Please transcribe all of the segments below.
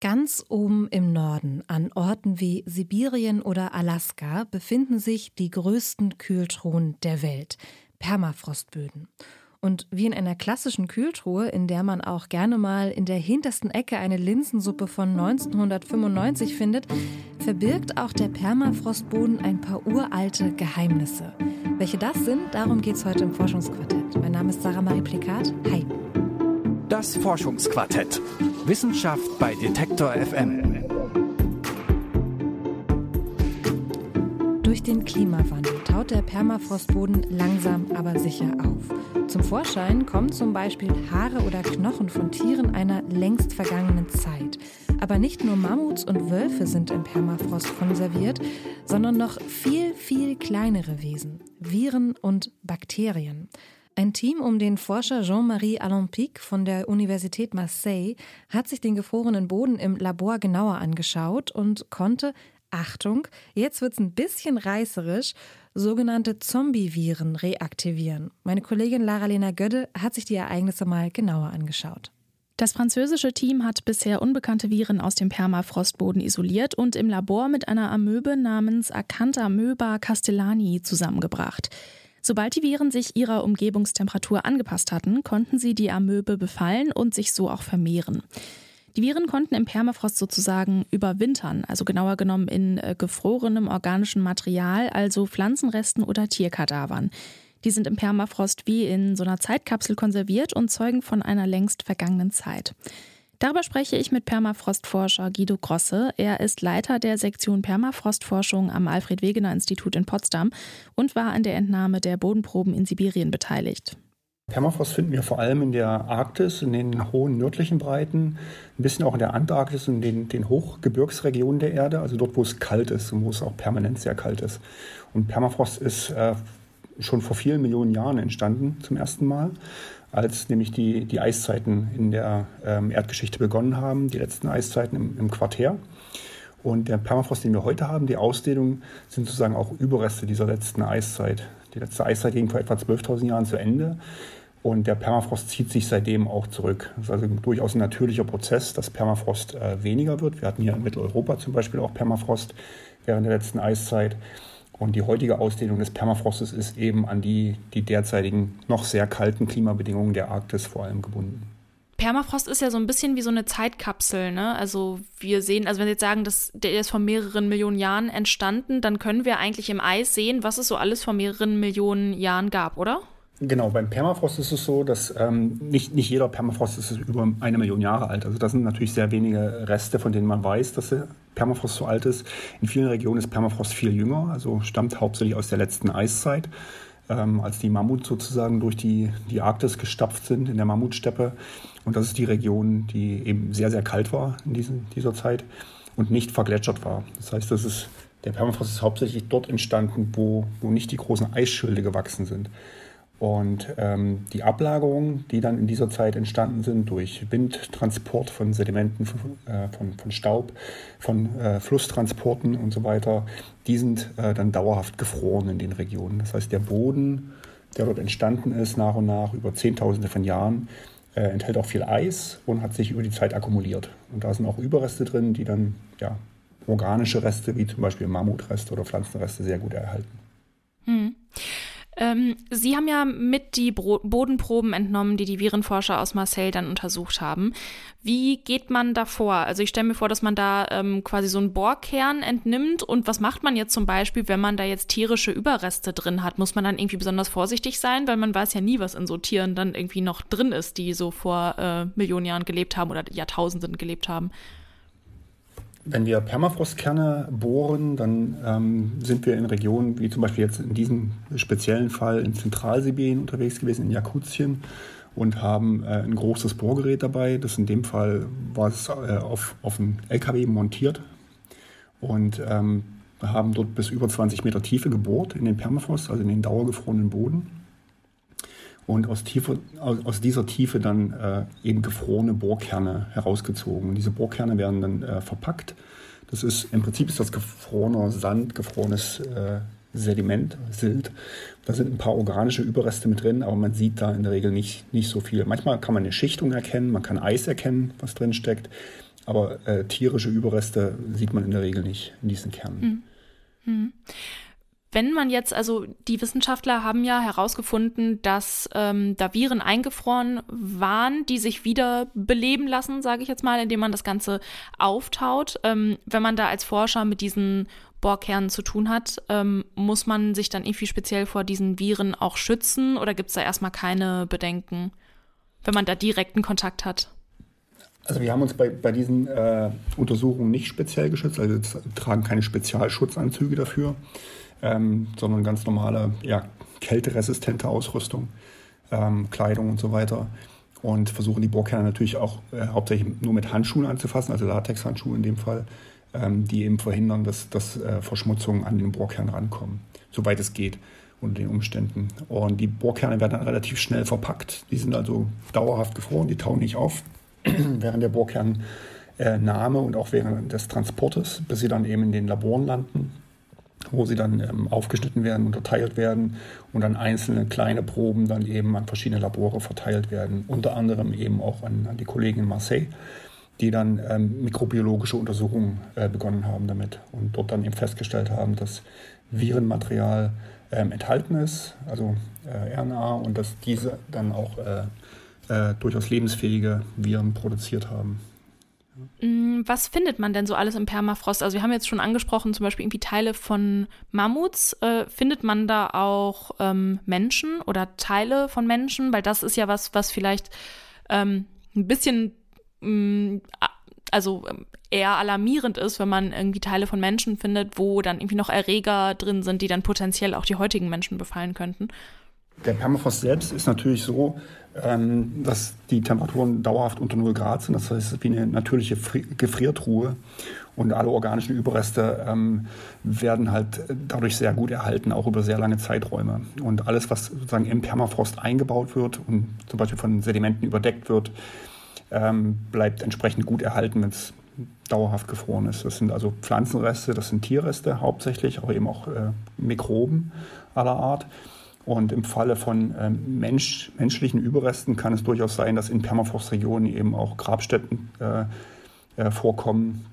Ganz oben im Norden, an Orten wie Sibirien oder Alaska, befinden sich die größten Kühltruhen der Welt, Permafrostböden. Und wie in einer klassischen Kühltruhe, in der man auch gerne mal in der hintersten Ecke eine Linsensuppe von 1995 findet, verbirgt auch der Permafrostboden ein paar uralte Geheimnisse. Welche das sind, darum geht es heute im Forschungsquartett. Mein Name ist Sarah Marie Plikat. Hi. Das Forschungsquartett. Wissenschaft bei Detektor FM. Durch den Klimawandel taut der Permafrostboden langsam aber sicher auf. Zum Vorschein kommen zum Beispiel Haare oder Knochen von Tieren einer längst vergangenen Zeit. Aber nicht nur Mammuts und Wölfe sind im Permafrost konserviert, sondern noch viel, viel kleinere Wesen, Viren und Bakterien. Ein Team um den Forscher Jean-Marie Alampic von der Universität Marseille hat sich den gefrorenen Boden im Labor genauer angeschaut und konnte, Achtung, jetzt wird es ein bisschen reißerisch, sogenannte Zombie-Viren reaktivieren. Meine Kollegin Lara-Lena Gödde hat sich die Ereignisse mal genauer angeschaut. Das französische Team hat bisher unbekannte Viren aus dem Permafrostboden isoliert und im Labor mit einer Amöbe namens Acantha möba castellani zusammengebracht. Sobald die Viren sich ihrer Umgebungstemperatur angepasst hatten, konnten sie die Amöbe befallen und sich so auch vermehren. Die Viren konnten im Permafrost sozusagen überwintern, also genauer genommen in äh, gefrorenem organischem Material, also Pflanzenresten oder Tierkadavern. Die sind im Permafrost wie in so einer Zeitkapsel konserviert und zeugen von einer längst vergangenen Zeit. Darüber spreche ich mit Permafrostforscher Guido Grosse. Er ist Leiter der Sektion Permafrostforschung am Alfred Wegener Institut in Potsdam und war an der Entnahme der Bodenproben in Sibirien beteiligt. Permafrost finden wir vor allem in der Arktis, in den hohen nördlichen Breiten, ein bisschen auch in der Antarktis und den, den Hochgebirgsregionen der Erde, also dort, wo es kalt ist und wo es auch permanent sehr kalt ist. Und Permafrost ist äh, schon vor vielen Millionen Jahren entstanden zum ersten Mal als nämlich die, die Eiszeiten in der ähm, Erdgeschichte begonnen haben, die letzten Eiszeiten im, im Quartär. Und der Permafrost, den wir heute haben, die Ausdehnung, sind sozusagen auch Überreste dieser letzten Eiszeit. Die letzte Eiszeit ging vor etwa 12.000 Jahren zu Ende. Und der Permafrost zieht sich seitdem auch zurück. Das ist also durchaus ein natürlicher Prozess, dass Permafrost äh, weniger wird. Wir hatten hier in Mitteleuropa zum Beispiel auch Permafrost während der letzten Eiszeit. Und die heutige Ausdehnung des Permafrostes ist eben an die, die derzeitigen noch sehr kalten Klimabedingungen der Arktis vor allem gebunden. Permafrost ist ja so ein bisschen wie so eine Zeitkapsel, ne? Also wir sehen, also wenn wir jetzt sagen, dass der ist vor mehreren Millionen Jahren entstanden, dann können wir eigentlich im Eis sehen, was es so alles vor mehreren Millionen Jahren gab, oder? Genau, beim Permafrost ist es so, dass ähm, nicht, nicht jeder Permafrost ist über eine Million Jahre alt. Also das sind natürlich sehr wenige Reste, von denen man weiß, dass der Permafrost so alt ist. In vielen Regionen ist Permafrost viel jünger, also stammt hauptsächlich aus der letzten Eiszeit, ähm, als die Mammuts sozusagen durch die, die Arktis gestapft sind in der Mammutsteppe. Und das ist die Region, die eben sehr, sehr kalt war in diesen, dieser Zeit und nicht vergletschert war. Das heißt, das ist, der Permafrost ist hauptsächlich dort entstanden, wo, wo nicht die großen Eisschilde gewachsen sind. Und ähm, die Ablagerungen, die dann in dieser Zeit entstanden sind durch Windtransport von Sedimenten, äh, von, von Staub, von äh, Flusstransporten und so weiter, die sind äh, dann dauerhaft gefroren in den Regionen. Das heißt, der Boden, der dort entstanden ist, nach und nach über Zehntausende von Jahren, äh, enthält auch viel Eis und hat sich über die Zeit akkumuliert. Und da sind auch Überreste drin, die dann ja, organische Reste, wie zum Beispiel Mammutreste oder Pflanzenreste, sehr gut erhalten. Hm. Ähm, Sie haben ja mit die Bro Bodenproben entnommen, die die Virenforscher aus Marseille dann untersucht haben. Wie geht man da vor? Also ich stelle mir vor, dass man da ähm, quasi so einen Bohrkern entnimmt. Und was macht man jetzt zum Beispiel, wenn man da jetzt tierische Überreste drin hat? Muss man dann irgendwie besonders vorsichtig sein? Weil man weiß ja nie, was in so Tieren dann irgendwie noch drin ist, die so vor äh, Millionen Jahren gelebt haben oder Jahrtausenden gelebt haben. Wenn wir Permafrostkerne bohren, dann ähm, sind wir in Regionen, wie zum Beispiel jetzt in diesem speziellen Fall in Zentralsibirien unterwegs gewesen, in Jakutien, und haben äh, ein großes Bohrgerät dabei. Das in dem Fall war es äh, auf, auf einem LKW montiert und ähm, haben dort bis über 20 Meter Tiefe gebohrt in den Permafrost, also in den dauergefrorenen Boden und aus, Tiefe, aus, dieser Tiefe dann äh, eben gefrorene Bohrkerne herausgezogen. Diese Bohrkerne werden dann äh, verpackt. Das ist im Prinzip ist das gefrorener Sand, gefrorenes äh, Sediment, Silt. Da sind ein paar organische Überreste mit drin, aber man sieht da in der Regel nicht, nicht so viel. Manchmal kann man eine Schichtung erkennen, man kann Eis erkennen, was drin steckt. Aber äh, tierische Überreste sieht man in der Regel nicht in diesen Kernen. Mhm. Mhm. Wenn man jetzt, also die Wissenschaftler haben ja herausgefunden, dass ähm, da Viren eingefroren waren, die sich wieder beleben lassen, sage ich jetzt mal, indem man das Ganze auftaut. Ähm, wenn man da als Forscher mit diesen Bohrkernen zu tun hat, ähm, muss man sich dann irgendwie speziell vor diesen Viren auch schützen oder gibt es da erstmal keine Bedenken, wenn man da direkten Kontakt hat? Also wir haben uns bei, bei diesen äh, Untersuchungen nicht speziell geschützt, also tragen keine Spezialschutzanzüge dafür ähm, sondern ganz normale, ja, kälteresistente Ausrüstung, ähm, Kleidung und so weiter. Und versuchen die Bohrkerne natürlich auch äh, hauptsächlich nur mit Handschuhen anzufassen, also Latexhandschuhe in dem Fall, ähm, die eben verhindern, dass, dass äh, Verschmutzungen an den Bohrkern rankommen, soweit es geht unter den Umständen. Und die Bohrkerne werden dann relativ schnell verpackt. Die sind also dauerhaft gefroren, die tauen nicht auf während der Bohrkernnahme und auch während des Transportes, bis sie dann eben in den Laboren landen wo sie dann ähm, aufgeschnitten werden, unterteilt werden und dann einzelne kleine Proben dann eben an verschiedene Labore verteilt werden, unter anderem eben auch an, an die Kollegen in Marseille, die dann ähm, mikrobiologische Untersuchungen äh, begonnen haben damit und dort dann eben festgestellt haben, dass Virenmaterial ähm, enthalten ist, also äh, RNA, und dass diese dann auch äh, äh durchaus lebensfähige Viren produziert haben. Mm, was findet man denn so alles im Permafrost? Also wir haben jetzt schon angesprochen, zum Beispiel irgendwie Teile von Mammuts. Äh, findet man da auch ähm, Menschen oder Teile von Menschen? Weil das ist ja was, was vielleicht ähm, ein bisschen, mh, mm, also ähm, eher alarmierend ist, wenn man irgendwie Teile von Menschen findet, wo dann irgendwie noch Erreger drin sind, die dann potenziell auch die heutigen Menschen befallen könnten. Der Permafrost selbst ist natürlich so, ähm, dass die Temperaturen dauerhaft unter 0 Grad sind. Das heißt, es ist wie eine natürliche Gefriertruhe. Und alle organischen Überreste ähm, werden halt dadurch sehr gut erhalten, auch über sehr lange Zeiträume. Und alles, was sozusagen im Permafrost eingebaut wird und zum Beispiel von Sedimenten überdeckt wird, ähm, bleibt entsprechend gut erhalten, wenn es dauerhaft gefroren ist. Das sind also Pflanzenreste, das sind Tierreste hauptsächlich, aber eben auch äh, Mikroben aller Art. Und im Falle von ähm, Mensch, menschlichen Überresten kann es durchaus sein, dass in Permafrostregionen eben auch Grabstätten äh, äh, vorkommen,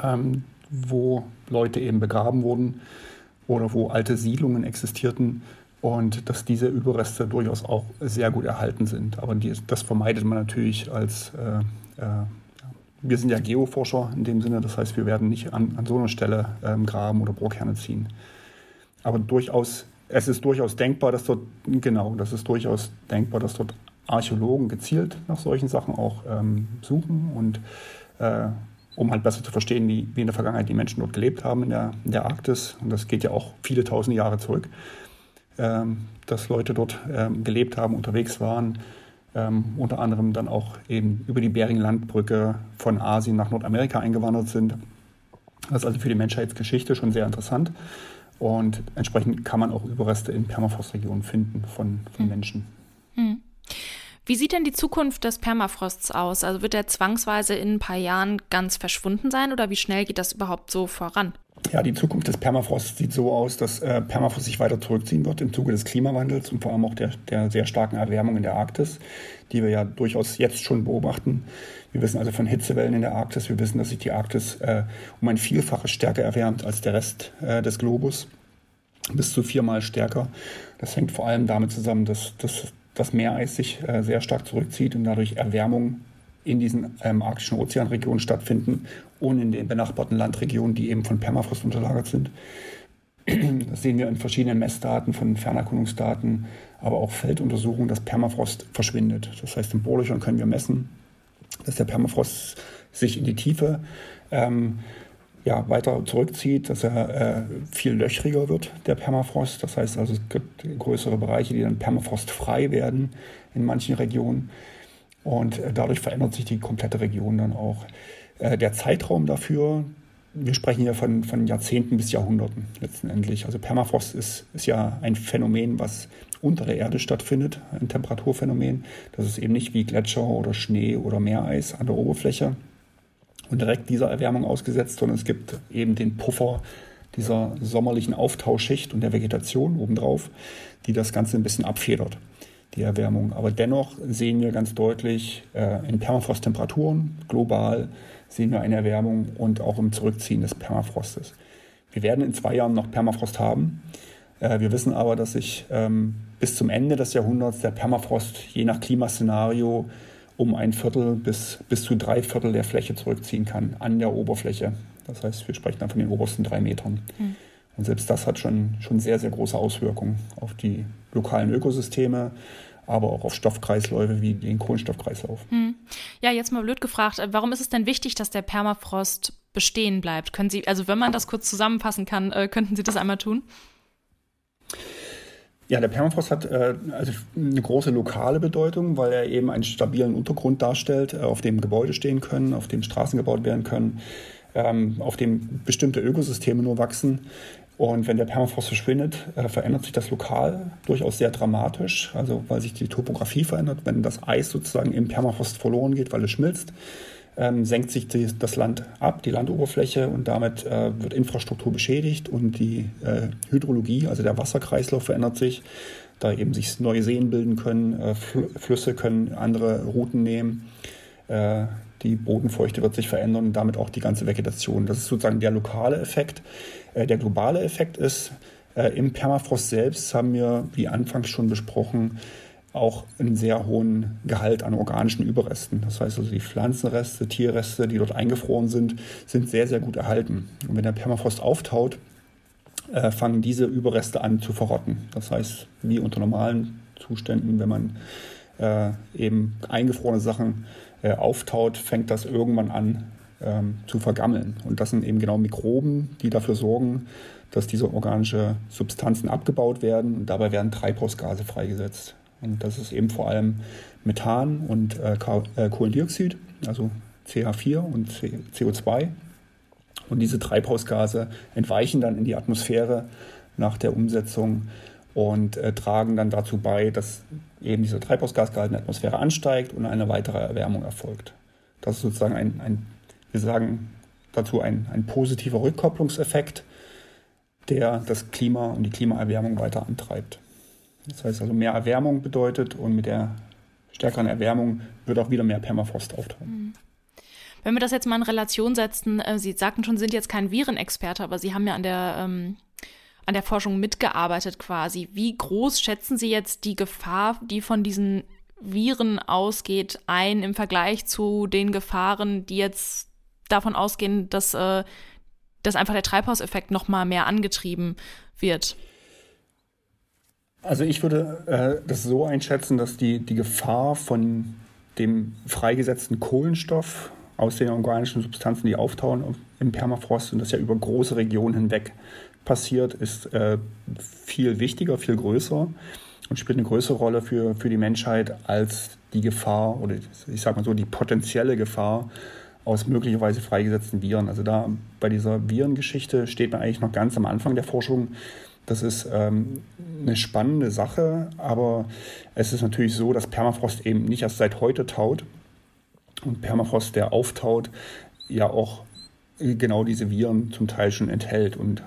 ähm, wo Leute eben begraben wurden oder wo alte Siedlungen existierten und dass diese Überreste durchaus auch sehr gut erhalten sind. Aber die, das vermeidet man natürlich als, äh, äh wir sind ja Geoforscher in dem Sinne, das heißt, wir werden nicht an, an so einer Stelle ähm, graben oder Bohrkerne ziehen. Aber durchaus es ist durchaus denkbar, dass dort, genau, das ist durchaus denkbar, dass dort Archäologen gezielt nach solchen Sachen auch ähm, suchen und äh, um halt besser zu verstehen, wie, wie in der Vergangenheit die Menschen dort gelebt haben in der, in der Arktis. Und das geht ja auch viele tausende Jahre zurück, ähm, dass Leute dort ähm, gelebt haben, unterwegs waren, ähm, unter anderem dann auch eben über die Bering-Landbrücke von Asien nach Nordamerika eingewandert sind. Das ist also für die Menschheitsgeschichte schon sehr interessant. Und entsprechend kann man auch Überreste in Permafrostregionen finden von, von hm. Menschen. Hm. Wie sieht denn die Zukunft des Permafrosts aus? Also wird er zwangsweise in ein paar Jahren ganz verschwunden sein oder wie schnell geht das überhaupt so voran? Ja, die Zukunft des Permafrosts sieht so aus, dass äh, Permafrost sich weiter zurückziehen wird im Zuge des Klimawandels und vor allem auch der, der sehr starken Erwärmung in der Arktis, die wir ja durchaus jetzt schon beobachten. Wir wissen also von Hitzewellen in der Arktis. Wir wissen, dass sich die Arktis äh, um ein Vielfaches stärker erwärmt als der Rest äh, des Globus. Bis zu viermal stärker. Das hängt vor allem damit zusammen, dass, dass das Meereis sich äh, sehr stark zurückzieht und dadurch Erwärmung in diesen ähm, arktischen Ozeanregionen stattfinden und in den benachbarten Landregionen, die eben von Permafrost unterlagert sind. Das sehen wir in verschiedenen Messdaten von Fernerkundungsdaten, aber auch Felduntersuchungen, dass Permafrost verschwindet. Das heißt, in Bohrlöchern können wir messen, dass der Permafrost sich in die Tiefe ähm, ja, weiter zurückzieht, dass er äh, viel löchriger wird, der Permafrost. Das heißt also, es gibt größere Bereiche, die dann permafrostfrei werden in manchen Regionen. Und äh, dadurch verändert sich die komplette Region dann auch. Äh, der Zeitraum dafür, wir sprechen hier von, von Jahrzehnten bis Jahrhunderten letztendlich. Also Permafrost ist, ist ja ein Phänomen, was unter der Erde stattfindet, ein Temperaturphänomen. Das ist eben nicht wie Gletscher oder Schnee oder Meereis an der Oberfläche und direkt dieser Erwärmung ausgesetzt, sondern es gibt eben den Puffer dieser sommerlichen Auftauschschicht und der Vegetation obendrauf, die das Ganze ein bisschen abfedert die Erwärmung. Aber dennoch sehen wir ganz deutlich äh, in Permafrosttemperaturen global sehen wir eine Erwärmung und auch im Zurückziehen des Permafrostes. Wir werden in zwei Jahren noch Permafrost haben. Äh, wir wissen aber, dass sich ähm, bis zum Ende des Jahrhunderts der Permafrost je nach Klimaszenario um ein Viertel bis, bis zu drei Viertel der Fläche zurückziehen kann an der Oberfläche. Das heißt, wir sprechen dann von den obersten drei Metern. Mhm. Und selbst das hat schon, schon sehr, sehr große Auswirkungen auf die lokalen Ökosysteme, aber auch auf Stoffkreisläufe wie den Kohlenstoffkreislauf. Hm. Ja, jetzt mal blöd gefragt, warum ist es denn wichtig, dass der Permafrost bestehen bleibt? Können Sie, also wenn man das kurz zusammenfassen kann, äh, könnten Sie das einmal tun? Ja, der Permafrost hat äh, also eine große lokale Bedeutung, weil er eben einen stabilen Untergrund darstellt, äh, auf dem Gebäude stehen können, auf dem Straßen gebaut werden können, ähm, auf dem bestimmte Ökosysteme nur wachsen. Und wenn der Permafrost verschwindet, äh, verändert sich das lokal durchaus sehr dramatisch, also weil sich die Topografie verändert. Wenn das Eis sozusagen im Permafrost verloren geht, weil es schmilzt, ähm, senkt sich die, das Land ab, die Landoberfläche und damit äh, wird Infrastruktur beschädigt und die äh, Hydrologie, also der Wasserkreislauf verändert sich, da eben sich neue Seen bilden können, äh, Flüsse können andere Routen nehmen. Die Bodenfeuchte wird sich verändern und damit auch die ganze Vegetation. Das ist sozusagen der lokale Effekt. Äh, der globale Effekt ist, äh, im Permafrost selbst haben wir, wie anfangs schon besprochen, auch einen sehr hohen Gehalt an organischen Überresten. Das heißt also, die Pflanzenreste, Tierreste, die dort eingefroren sind, sind sehr, sehr gut erhalten. Und wenn der Permafrost auftaut, äh, fangen diese Überreste an zu verrotten. Das heißt, wie unter normalen Zuständen, wenn man eben eingefrorene Sachen äh, auftaut, fängt das irgendwann an ähm, zu vergammeln. Und das sind eben genau Mikroben, die dafür sorgen, dass diese organische Substanzen abgebaut werden und dabei werden Treibhausgase freigesetzt. Und das ist eben vor allem Methan und äh, äh Kohlendioxid, also CH4 und CO2. Und diese Treibhausgase entweichen dann in die Atmosphäre nach der Umsetzung und äh, tragen dann dazu bei, dass eben dieser Treibhausgasgehalt in der Atmosphäre ansteigt und eine weitere Erwärmung erfolgt. Das ist sozusagen ein, ein wir sagen dazu ein, ein positiver Rückkopplungseffekt, der das Klima und die Klimaerwärmung weiter antreibt. Das heißt also, mehr Erwärmung bedeutet und mit der stärkeren Erwärmung wird auch wieder mehr Permafrost auftauchen. Mhm. Wenn wir das jetzt mal in Relation setzen, äh, Sie sagten schon, Sie sind jetzt kein Virenexperte, aber Sie haben ja an der ähm, an der Forschung mitgearbeitet quasi. Wie groß schätzen Sie jetzt die Gefahr, die von diesen Viren ausgeht, ein im Vergleich zu den Gefahren, die jetzt davon ausgehen, dass, äh, dass einfach der Treibhauseffekt noch mal mehr angetrieben wird? Also ich würde äh, das so einschätzen, dass die, die Gefahr von dem freigesetzten Kohlenstoff aus den organischen Substanzen, die auftauchen im Permafrost und das ja über große Regionen hinweg passiert, ist äh, viel wichtiger, viel größer und spielt eine größere Rolle für, für die Menschheit als die Gefahr oder ich sage mal so die potenzielle Gefahr aus möglicherweise freigesetzten Viren. Also da bei dieser Virengeschichte steht man eigentlich noch ganz am Anfang der Forschung. Das ist ähm, eine spannende Sache, aber es ist natürlich so, dass Permafrost eben nicht erst seit heute taut. Und Permafrost, der auftaut, ja auch genau diese Viren zum Teil schon enthält und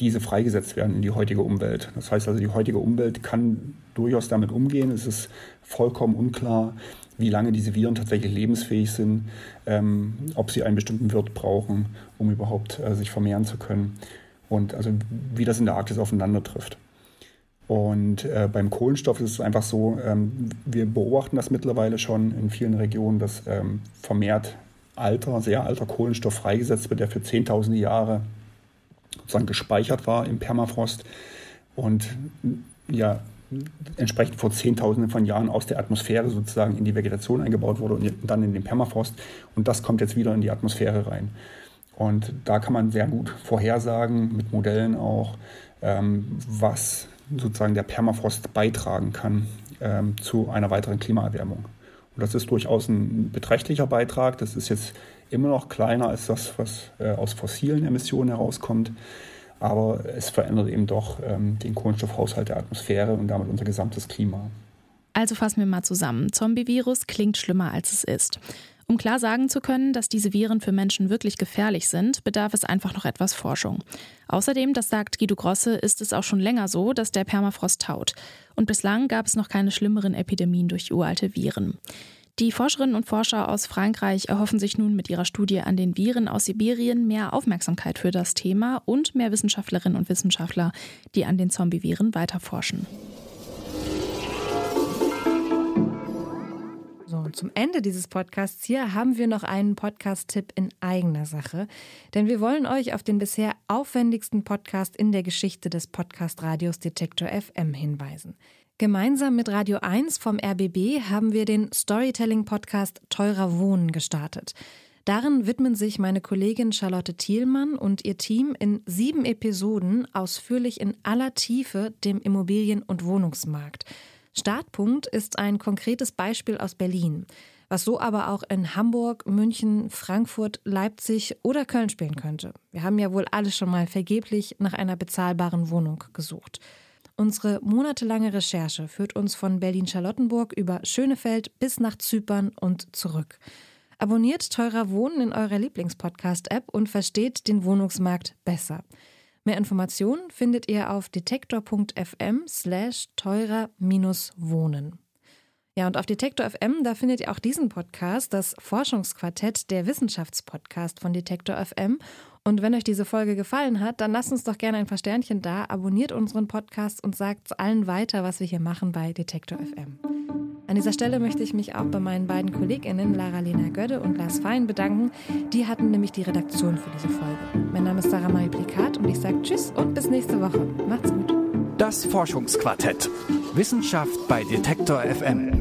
diese freigesetzt werden in die heutige Umwelt. Das heißt also, die heutige Umwelt kann durchaus damit umgehen. Es ist vollkommen unklar, wie lange diese Viren tatsächlich lebensfähig sind, ähm, ob sie einen bestimmten Wirt brauchen, um überhaupt äh, sich vermehren zu können und also wie das in der Arktis aufeinander trifft. Und äh, beim Kohlenstoff ist es einfach so, ähm, wir beobachten das mittlerweile schon in vielen Regionen, dass ähm, vermehrt alter, sehr alter Kohlenstoff freigesetzt wird, der für zehntausende Jahre sozusagen gespeichert war im Permafrost und ja entsprechend vor Zehntausenden von Jahren aus der Atmosphäre sozusagen in die Vegetation eingebaut wurde und dann in den Permafrost und das kommt jetzt wieder in die Atmosphäre rein. Und da kann man sehr gut vorhersagen, mit Modellen auch, ähm, was sozusagen der Permafrost beitragen kann ähm, zu einer weiteren Klimaerwärmung. Und das ist durchaus ein beträchtlicher Beitrag. Das ist jetzt immer noch kleiner als das, was äh, aus fossilen Emissionen herauskommt. Aber es verändert eben doch ähm, den Kohlenstoffhaushalt der Atmosphäre und damit unser gesamtes Klima. Also fassen wir mal zusammen. Zombie-Virus klingt schlimmer, als es ist. Um klar sagen zu können, dass diese Viren für Menschen wirklich gefährlich sind, bedarf es einfach noch etwas Forschung. Außerdem, das sagt Guido Grosse, ist es auch schon länger so, dass der Permafrost taut. Und bislang gab es noch keine schlimmeren Epidemien durch uralte Viren. Die Forscherinnen und Forscher aus Frankreich erhoffen sich nun mit ihrer Studie an den Viren aus Sibirien mehr Aufmerksamkeit für das Thema und mehr Wissenschaftlerinnen und Wissenschaftler, die an den Zombie-Viren weiterforschen. Und zum Ende dieses Podcasts hier haben wir noch einen Podcast-Tipp in eigener Sache. Denn wir wollen euch auf den bisher aufwendigsten Podcast in der Geschichte des Podcast-Radios Detektor FM hinweisen. Gemeinsam mit Radio 1 vom RBB haben wir den Storytelling-Podcast Teurer Wohnen gestartet. Darin widmen sich meine Kollegin Charlotte Thielmann und ihr Team in sieben Episoden ausführlich in aller Tiefe dem Immobilien- und Wohnungsmarkt. Startpunkt ist ein konkretes Beispiel aus Berlin, was so aber auch in Hamburg, München, Frankfurt, Leipzig oder Köln spielen könnte. Wir haben ja wohl alle schon mal vergeblich nach einer bezahlbaren Wohnung gesucht. Unsere monatelange Recherche führt uns von Berlin-Charlottenburg über Schönefeld bis nach Zypern und zurück. Abonniert Teurer Wohnen in eurer Lieblingspodcast-App und versteht den Wohnungsmarkt besser. Mehr Informationen findet ihr auf detektor.fm slash teurer-wohnen. Ja, und auf Detektor FM, da findet ihr auch diesen Podcast, das Forschungsquartett, der Wissenschaftspodcast von Detektor FM. Und wenn euch diese Folge gefallen hat, dann lasst uns doch gerne ein paar Sternchen da, abonniert unseren Podcast und sagt allen weiter, was wir hier machen bei Detektor FM. An dieser Stelle möchte ich mich auch bei meinen beiden KollegInnen Lara-Lena Gödde und Lars Fein bedanken. Die hatten nämlich die Redaktion für diese Folge. Mein Name ist Sarah Marie Plikat und ich sage Tschüss und bis nächste Woche. Macht's gut. Das Forschungsquartett. Wissenschaft bei Detektor FM.